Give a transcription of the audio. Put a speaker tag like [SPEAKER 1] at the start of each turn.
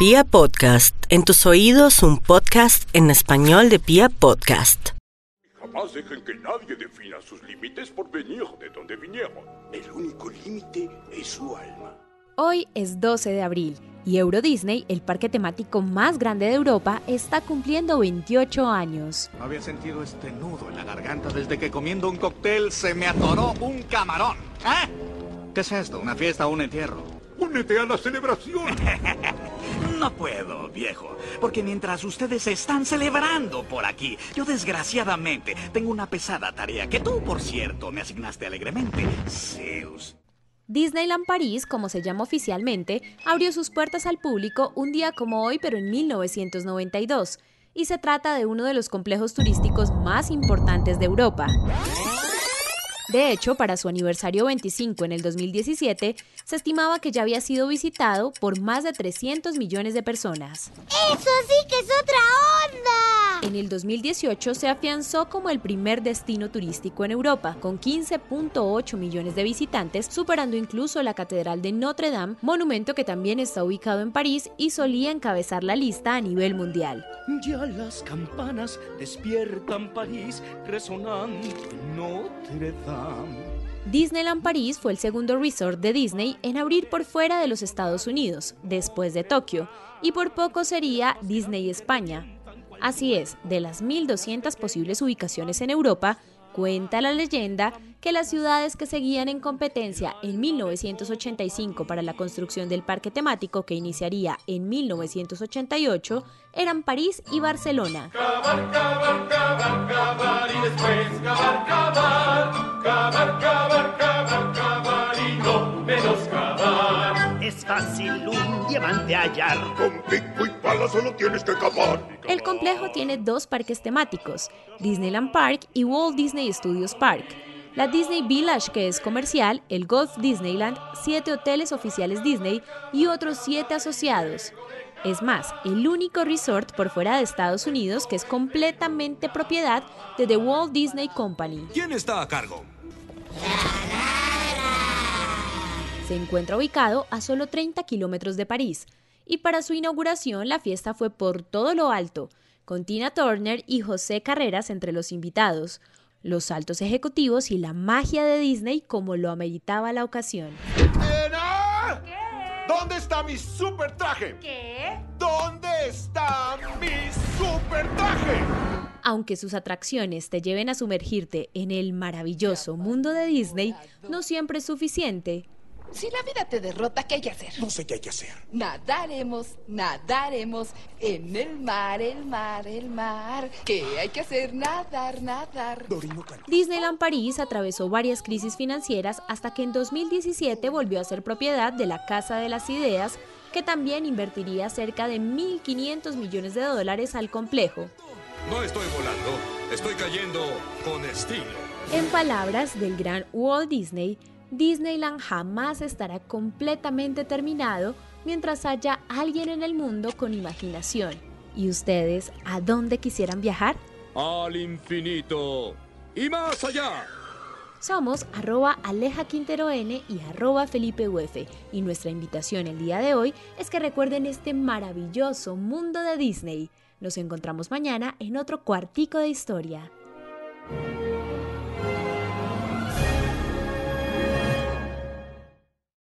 [SPEAKER 1] Pia Podcast, en tus oídos un podcast en español de Pia Podcast.
[SPEAKER 2] Jamás dejen que nadie defina sus límites por venir de donde vinieron. El único límite es su alma.
[SPEAKER 3] Hoy es 12 de abril y Euro Disney, el parque temático más grande de Europa, está cumpliendo 28 años.
[SPEAKER 4] Había sentido este nudo en la garganta desde que comiendo un cóctel se me atoró un camarón. ¿Eh? ¿Qué es esto? ¿Una fiesta o un entierro?
[SPEAKER 2] Únete a la celebración.
[SPEAKER 4] No puedo, viejo, porque mientras ustedes están celebrando por aquí, yo desgraciadamente tengo una pesada tarea que tú, por cierto, me asignaste alegremente, Zeus.
[SPEAKER 3] Disneyland París, como se llama oficialmente, abrió sus puertas al público un día como hoy, pero en 1992, y se trata de uno de los complejos turísticos más importantes de Europa. De hecho, para su aniversario 25 en el 2017, se estimaba que ya había sido visitado por más de 300 millones de personas.
[SPEAKER 5] ¡Eso sí que es otra onda!
[SPEAKER 3] En el 2018 se afianzó como el primer destino turístico en Europa, con 15.8 millones de visitantes, superando incluso la Catedral de Notre Dame, monumento que también está ubicado en París y solía encabezar la lista a nivel mundial.
[SPEAKER 6] Ya las campanas despiertan París resonando en Notre Dame.
[SPEAKER 3] Disneyland París fue el segundo resort de Disney en abrir por fuera de los Estados Unidos, después de Tokio, y por poco sería Disney España. Así es, de las 1.200 posibles ubicaciones en Europa, Cuenta la leyenda que las ciudades que seguían en competencia en 1985 para la construcción del parque temático que iniciaría en 1988 eran París y Barcelona.
[SPEAKER 6] Es fácil un diamante hallar.
[SPEAKER 2] Con pico y pala solo tienes que cavar.
[SPEAKER 3] El complejo tiene dos parques temáticos, Disneyland Park y Walt Disney Studios Park. La Disney Village, que es comercial, el Golf Disneyland, siete hoteles oficiales Disney y otros siete asociados. Es más, el único resort por fuera de Estados Unidos que es completamente propiedad de The Walt Disney Company.
[SPEAKER 7] ¿Quién está a cargo?
[SPEAKER 3] Se encuentra ubicado a solo 30 kilómetros de París y para su inauguración la fiesta fue por todo lo alto, con Tina Turner y José Carreras entre los invitados, los saltos ejecutivos y la magia de Disney como lo ameritaba la ocasión.
[SPEAKER 2] ¿Dónde está mi super traje?
[SPEAKER 5] ¿Qué?
[SPEAKER 2] ¿Dónde está mi super traje?
[SPEAKER 3] Aunque sus atracciones te lleven a sumergirte en el maravilloso mundo de Disney, no siempre es suficiente.
[SPEAKER 8] Si la vida te derrota, ¿qué hay que hacer?
[SPEAKER 2] No sé qué hay que hacer.
[SPEAKER 8] Nadaremos, nadaremos en el mar, el mar, el mar. ¿Qué hay que hacer? Nadar, nadar.
[SPEAKER 2] Dorino.
[SPEAKER 3] Disneyland París atravesó varias crisis financieras hasta que en 2017 volvió a ser propiedad de la Casa de las Ideas, que también invertiría cerca de 1.500 millones de dólares al complejo.
[SPEAKER 7] No estoy volando, estoy cayendo con estilo.
[SPEAKER 3] En palabras del gran Walt Disney, Disneyland jamás estará completamente terminado mientras haya alguien en el mundo con imaginación. ¿Y ustedes a dónde quisieran viajar?
[SPEAKER 7] Al infinito y más allá.
[SPEAKER 3] Somos arroba Aleja Quintero N y arroba Felipe. Y nuestra invitación el día de hoy es que recuerden este maravilloso mundo de Disney. Nos encontramos mañana en otro cuartico de historia.